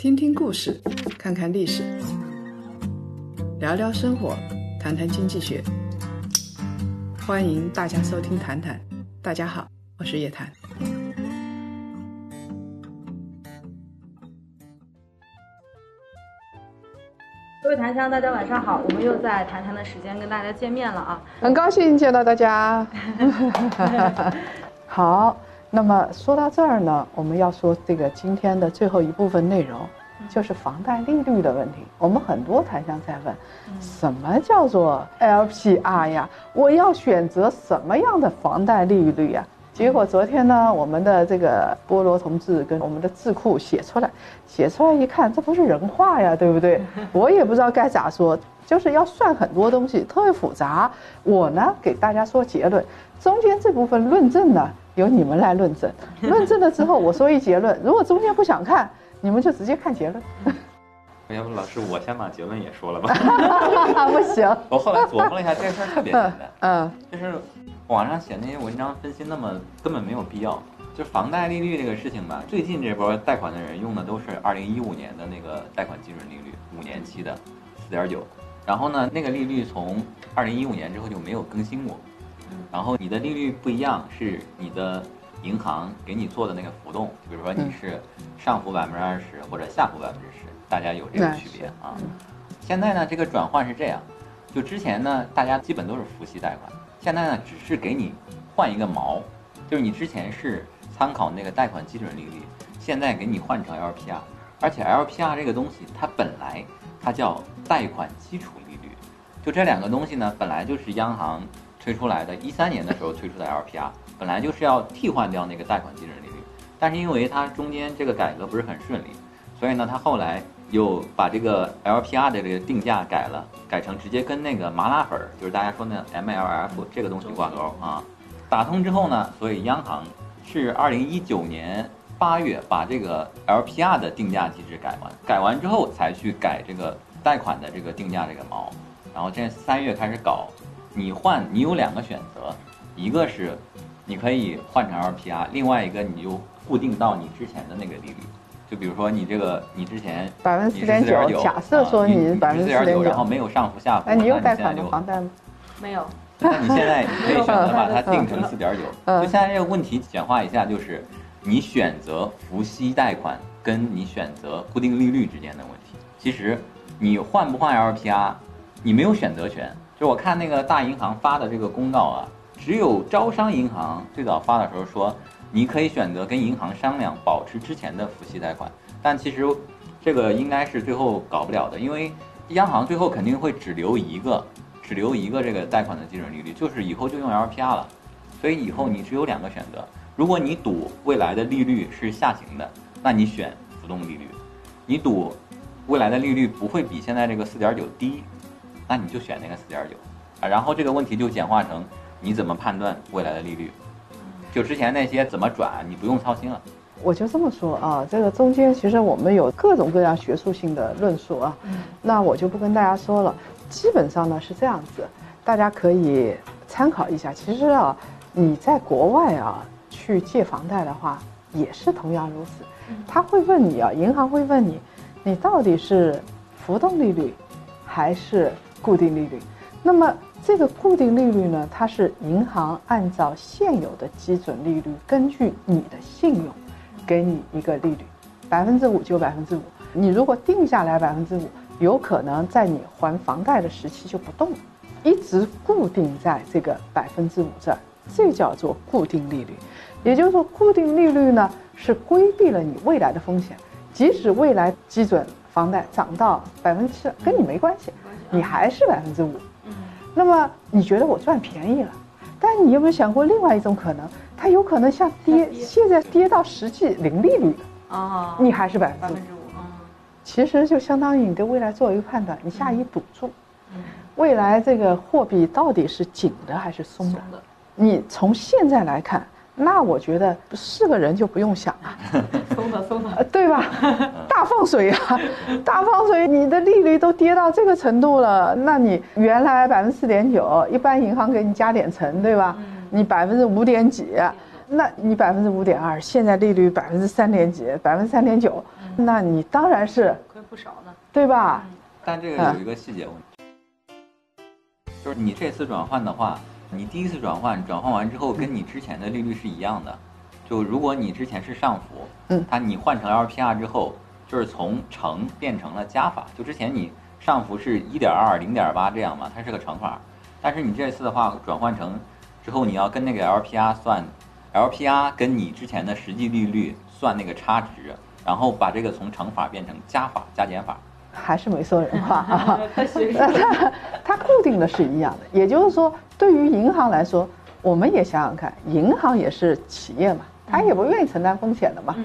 听听故事，看看历史，聊聊生活，谈谈经济学。欢迎大家收听《谈谈》，大家好，我是叶檀。各位檀香，大家晚上好，我们又在谈谈的时间跟大家见面了啊！很高兴见到大家。好，那么说到这儿呢，我们要说这个今天的最后一部分内容，就是房贷利率的问题。我们很多台商在问，什么叫做 LPR 呀？我要选择什么样的房贷利率呀？结果昨天呢，我们的这个菠萝同志跟我们的智库写出来，写出来一看，这不是人话呀，对不对？我也不知道该咋说，就是要算很多东西，特别复杂。我呢，给大家说结论，中间这部分论证呢，由你们来论证。论证了之后，我说一结论，如果中间不想看，你们就直接看结论。要不老师，我先把结论也说了吧。不行。我后来琢磨了一下，这个事儿特别简单，嗯，就是网上写那些文章分析那么根本没有必要。就房贷利率这个事情吧，最近这波贷款的人用的都是二零一五年的那个贷款基准利率，五年期的四点九。然后呢，那个利率从二零一五年之后就没有更新过。然后你的利率不一样，是你的银行给你做的那个浮动，比如说你是上浮百分之二十或者下浮百分之十，大家有这个区别啊。现在呢，这个转换是这样，就之前呢，大家基本都是浮息贷款，现在呢，只是给你换一个毛，就是你之前是参考那个贷款基准利率，现在给你换成 LPR，而且 LPR 这个东西它本来它叫贷款基础利率，就这两个东西呢，本来就是央行推出来的，一三年的时候推出的 LPR，本来就是要替换掉那个贷款基准利率，但是因为它中间这个改革不是很顺利，所以呢，它后来又把这个 LPR 的这个定价改了，改成直接跟那个麻辣粉儿，就是大家说那 MLF 这个东西挂钩啊。打通之后呢，所以央行是二零一九年八月把这个 LPR 的定价机制改完，改完之后才去改这个贷款的这个定价这个毛，然后这三月开始搞，你换你有两个选择，一个是你可以换成 LPR，另外一个你就固定到你之前的那个利率。就比如说你这个，你之前百分之四点九，4.9假设说啊你百分之四点4.9然后，没有上浮下浮，哎，你有贷款就的房贷吗？没有，那你现在可以选择把它 定成四点九。嗯就现在这个问题简化一下，就是你选择浮息贷款跟你选择固定利率之间的问题。其实你换不换 LPR，你没有选择权。就我看那个大银行发的这个公告啊，只有招商银行最早发的时候说，你可以选择跟银行商量保持之前的浮息贷款，但其实这个应该是最后搞不了的，因为央行最后肯定会只留一个，只留一个这个贷款的基准利率，就是以后就用 LPR 了，所以以后你只有两个选择，如果你赌未来的利率是下行的，那你选浮动利率；你赌未来的利率不会比现在这个四点九低，那你就选那个四点九啊。然后这个问题就简化成你怎么判断未来的利率，就之前那些怎么转你不用操心了。我就这么说啊，这个中间其实我们有各种各样学术性的论述啊，那我就不跟大家说了。基本上呢是这样子，大家可以参考一下。其实啊，你在国外啊去借房贷的话，也是同样如此。他会问你啊，银行会问你，你到底是浮动利率还是固定利率？那么这个固定利率呢，它是银行按照现有的基准利率，根据你的信用，给你一个利率，百分之五就百分之五。你如果定下来百分之五，有可能在你还房贷的时期就不动了，一直固定在这个百分之五这儿，这叫做固定利率。也就是说，固定利率呢是规避了你未来的风险，即使未来基准房贷涨到百分之七，跟你没关系，你还是百分之五。那么你觉得我赚便宜了，但你有没有想过另外一种可能？它有可能像跌，现在跌到实际零利率了，啊，你还是百分之五其实就相当于你对未来做一个判断，你下一赌注，嗯，未来这个货币到底是紧的还是？松的，你从现在来看，那我觉得是个人就不用想了，松的松的，呃对吧？大放水啊，大放水，你的利率都跌到这个程度了，那你原来百分之四点九，一般银行给你加点成，对吧？你百分之五点几，那你百分之五点二，现在利率百分之三点几，百分之三点九，那你当然是亏不少呢。对吧？但这个有一个细节问题，就是你这次转换的话，你第一次转换转换完之后，跟你之前的利率是一样的。就如果你之前是上浮，嗯它你换成 LPR 之后，就是从乘变成了加法。就之前你上浮是一点二、零点八这样嘛，它是个乘法。但是你这次的话转换成之后，你要跟那个 LPR 算，LPR 跟你之前的实际利率算那个差值，然后把这个从乘法变成加法、加减法。还是没说人话啊。科学它它固定的是一样的，也就是说，对于银行来说，我们也想想看，银行也是企业嘛，它也不愿意承担风险的嘛。嗯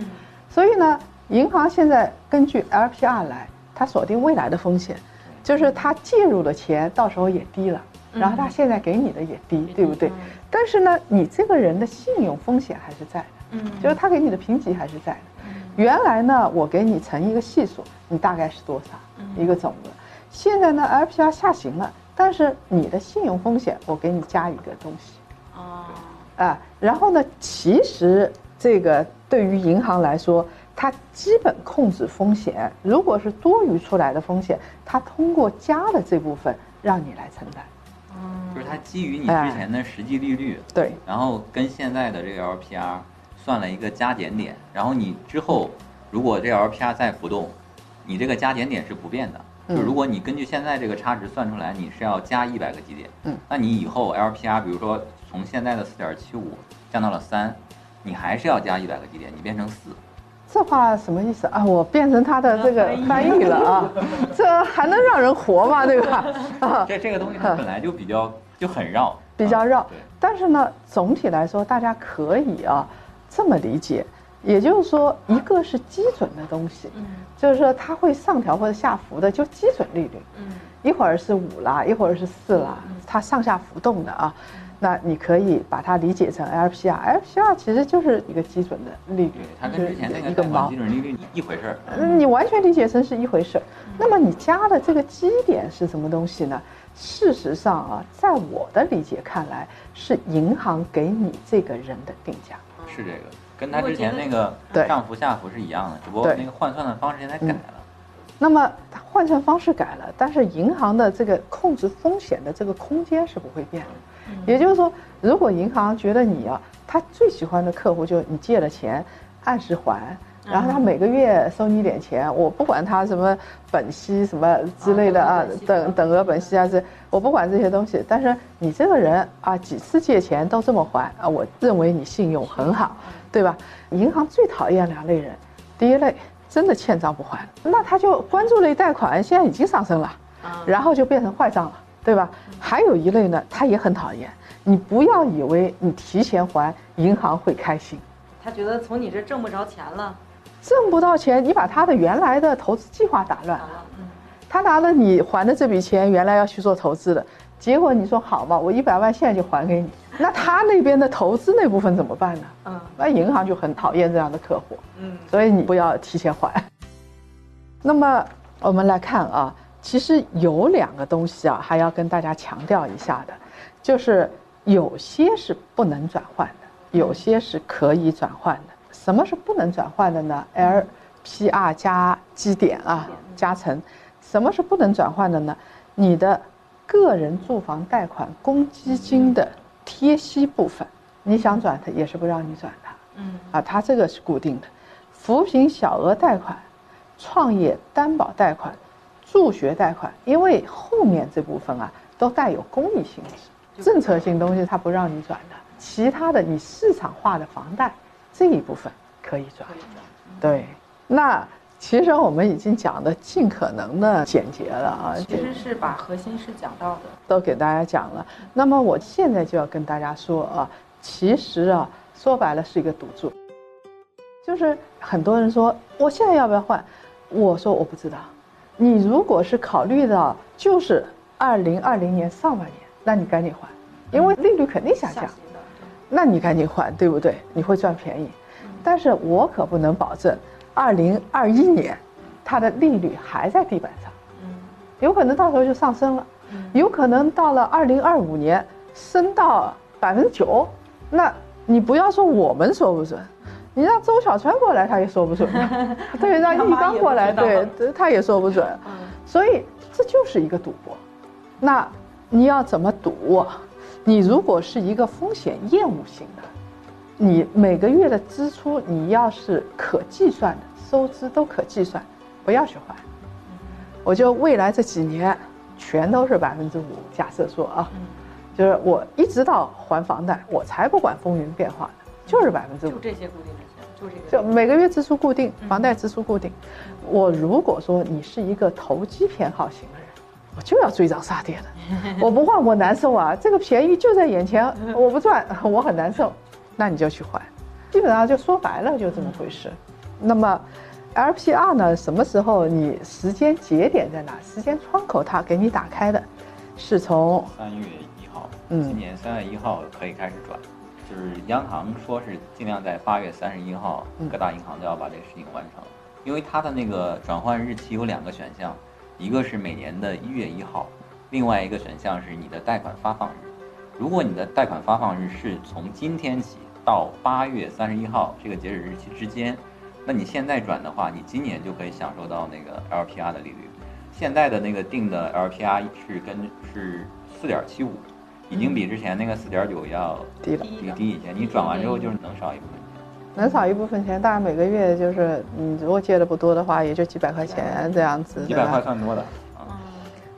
所以呢，银行现在根据 LPR 来，它锁定未来的风险，就是它介入的钱到时候也低了，然后它现在给你的也低，对不对？但是呢，你这个人的信用风险还是在的，嗯就是他给你的评级还是在的。原来呢，我给你乘一个系数，你大概是多少一个总额？现在呢，LPR 下行了，但是你的信用风险我给你加一个东西哦，啊。然后呢，其实这个对于银行来说，它基本控制风险，如果是多余出来的风险，它通过加的这部分让你来承担。就是它基于你之前的实际利率，对，然后跟现在的这个 LPR 算了一个加减点，然后你之后如果这 LPR 再浮动，你这个加减点是不变的。嗯就如果你根据现在这个差值算出来，你是要加一百个基点，嗯，那你以后 LPR 比如说从现在的四点七五降到了三，你还是要加一百个基点，你变成四。这话什么意思啊？我变成他的这个翻译了啊，这还能让人活吗？对吧？啊，这这个东西它本来就比较就很绕，比较绕啊。但是呢，总体来说，大家可以啊这么理解，也就是说，一个是基准的东西，嗯就是说它会上调或者下浮的，就基准利率，嗯一会儿是五啦，一会儿是四啦，它上下浮动的啊。那你可以把它理解成 LPR，LPR 其实就是一个基准的利率对，，它跟之前那个一个毛个贷款基。准利率一回事儿。嗯你完全理解成是一回事儿。那么你加的这个基点是什么东西呢？事实上啊，在我的理解看来，是银行给你这个人的定价。是这个，跟他之前那个对上浮下浮是一样的，只不过对那个换算的方式现在改了。那么它换算方式改了，但是银行的这个控制风险的这个空间是不会变的。也就是说，如果银行觉得你啊，他最喜欢的客户就是你借了钱按时还，然后他每个月收你一点钱，我不管他什么本息什么之类的啊啊，等等额本息啊这，我不管这些东西，但是你这个人啊，几次借钱都这么还啊，我认为你信用很好，对吧？银行最讨厌两类人，第一类真的欠账不还，那他就关注类贷款现在已经上升了。啊然后就变成坏账了，对吧？还有一类呢，他也很讨厌。你不要以为你提前还，银行会开心，他觉得从你这挣不着钱了，挣不到钱，你把他的原来的投资计划打乱了。嗯他拿了你还的这笔钱，原来要去做投资的，结果你说好吧，我一百万现在就还给你，那他那边的投资那部分怎么办呢？嗯那银行就很讨厌这样的客户。嗯所以你不要提前还。那么我们来看啊，其实有两个东西啊，还要跟大家强调一下的，就是有些是不能转换的，有些是可以转换的。什么是不能转换的呢？LPR 加基点啊，加成。什么是不能转换的呢？你的个人住房贷款公积金的贴息部分，你想转它也是不让你转的。嗯啊，它这个是固定的。扶贫小额贷款、创业担保贷款、助学贷款，因为后面这部分啊都带有公益性质，政策性东西它不让你转的。其他的你市场化的房贷这一部分可以转。对，那其实我们已经讲的尽可能的简洁了啊，其实是把核心是讲到的，都给大家讲了。那么我现在就要跟大家说啊，其实啊，说白了是一个赌注，就是很多人说我现在要不要换，我说我不知道。你如果是考虑到就是二零二零年上半年，那你赶紧还，因为利率肯定下降，那你赶紧还，对不对？你会赚便宜。但是我可不能保证，二零二一年它的利率还在地板上。嗯。有可能到时候就上升了，有可能到了二零二五年升到百分之九，那你不要说我们说不准，你让周小川过来他也说不准，对，让易纲过来，对，他也说不准。所以这就是一个赌博。那你要怎么赌？你如果是一个风险厌恶型的，你每个月的支出你要是可计算的，收支都可计算，不要去还。我就未来这几年全都是百分之五，假设说啊，就是我一直到还房贷，我才不管风云变化的，就是百分之五。就这些固定的钱，就这个。就每个月支出固定，房贷支出固定。我如果说你是一个投机偏好型的人，我就要追涨杀跌的，我不换我难受啊！这个便宜就在眼前，我不赚我很难受，那你就去换。基本上就说白了就这么回事。那么。LPR 呢？什么时候你时间节点在哪？时间窗口它给你打开的，是从三月一号，嗯，今年三月一号可以开始转，就是央行说是尽量在八月三十一号，各大银行都要把这个事情完成，因为它的那个转换日期有两个选项，一个是每年的一月一号，另外一个选项是你的贷款发放日。如果你的贷款发放日是从今天起到八月三十一号这个截止日期之间。那你现在转的话，你今年就可以享受到那个 LPR 的利率。现在的那个定的 LPR 是跟是四点七五，已经比之前那个四点九要低了，低低一些。你转完之后就是能少一部分钱，能少一部分钱，大概每个月就是你如果借的不多的话，也就几百块钱这样子。几百块算多的啊。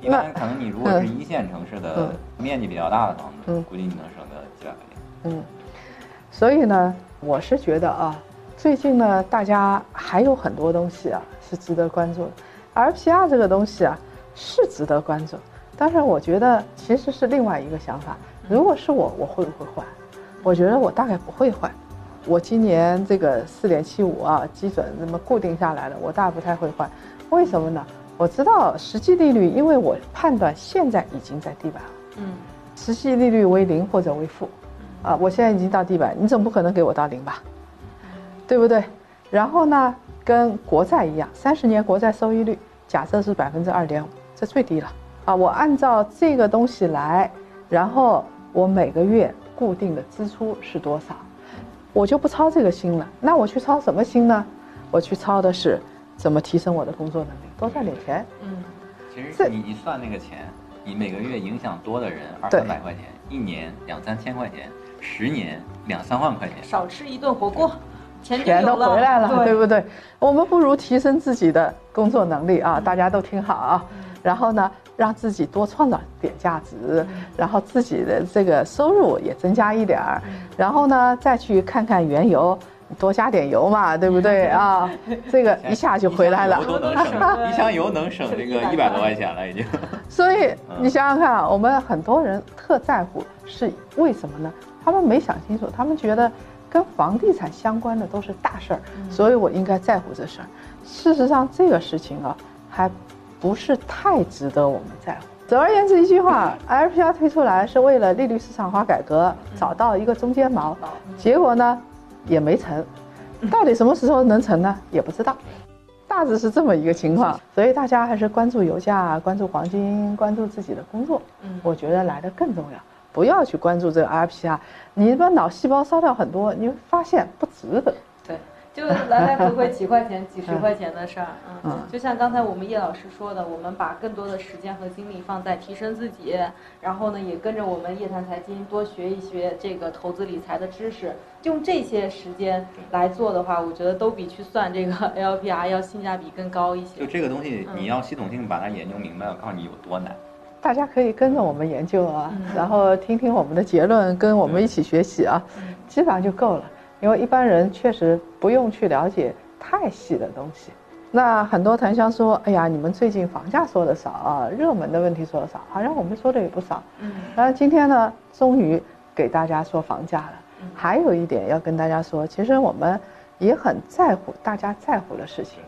一般可能你如果是一线城市的面积比较大的房子，估计你能省个几百块钱。嗯，所以呢，我是觉得啊。最近呢，大家还有很多东西啊是值得关注的。LPR 这个东西啊是值得关注，但是我觉得其实是另外一个想法。如果是我，我会不会换？我觉得我大概不会换。我今年这个四点七五啊基准那么固定下来了，我大概不太会换。为什么呢？我知道实际利率，因为我判断现在已经在地板了。嗯，实际利率为零或者为负，啊，我现在已经到地板，你总不可能给我到零吧？对不对？然后呢，跟国债一样，三十年国债收益率假设是百分之二点五，这最低了啊！我按照这个东西来，然后我每个月固定的支出是多少，我就不操这个心了。那我去操什么心呢？我去操的是怎么提升我的工作能力，多赚点钱。嗯，其实你一算那个钱，你每个月影响多的人二三百块钱，一年两三千块钱，十年两三万块钱，少吃一顿火锅。钱都回来了，对不对？我们不如提升自己的工作能力啊！大家都听好啊！然后呢，让自己多创造点价值，然后自己的这个收入也增加一点儿，然后呢，再去看看原油，多加点油嘛，对不对啊？这个一下就回来了，一箱 油能省这个一百多块钱了，已经。所以你想想看啊，我们很多人特在乎是为什么呢？他们没想清楚，他们觉得。跟房地产相关的都是大事儿，所以我应该在乎这事儿。事实上，这个事情啊，还不是太值得我们在乎。总而言之，一句话，LPR 推出来是为了利率市场化改革，找到一个中间锚，结果呢，也没成。到底什么时候能成呢？也不知道。大致是这么一个情况，所以大家还是关注油价，关注黄金，关注自己的工作。嗯，我觉得来的更重要。不要去关注这个 RPR，你把脑细胞烧掉很多，你会发现不值得。对，就来来回回几块钱、几十块钱的事儿。嗯，就像刚才我们叶老师说的，我们把更多的时间和精力放在提升自己，然后呢，也跟着我们叶檀财经多学一学这个投资理财的知识，用这些时间来做的话，我觉得都比去算这个 LPR 要性价比更高一些。就这个东西，你要系统性把它研究明白，我告诉你有多难。大家可以跟着我们研究啊，然后听听我们的结论，跟我们一起学习啊，基本上就够了。因为一般人确实不用去了解太细的东西。那很多檀香说：“哎呀，你们最近房价说的少啊，热门的问题说的少，好像我们说的也不少。”嗯。然后今天呢，终于给大家说房价了。还有一点要跟大家说，其实我们也很在乎大家在乎的事情，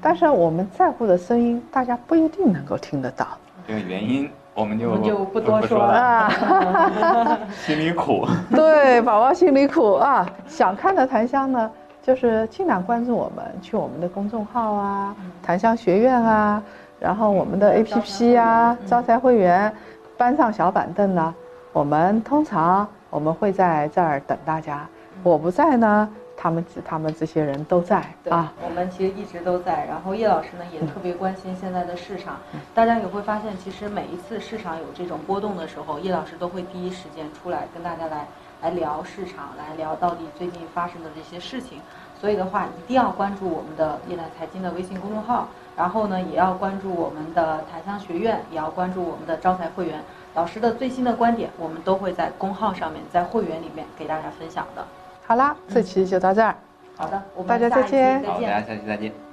但是我们在乎的声音，大家不一定能够听得到。这个原因我们就我们就不多说了啊，心里苦。对，宝宝心里苦啊！想看的檀香呢，就是尽量关注我们，去我们的公众号啊，檀香学院啊，然后我们的 APP 啊，招财会员，搬上小板凳呢。我们通常我们会在这儿等大家，我不在呢。他们他们这些人都在啊，我们其实一直都在。然后叶老师呢也特别关心现在的市场，大家也会发现，其实每一次市场有这种波动的时候，叶老师都会第一时间出来跟大家来来聊市场，来聊到底最近发生的这些事情。所以的话，一定要关注我们的叶檀财经的微信公众号，然后呢也要关注我们的檀香学院，也要关注我们的招财会员老师的最新的观点，我们都会在公号上面，在会员里面给大家分享的。好啦，这期就到这儿。好的，大家再见。好，大家下期再见。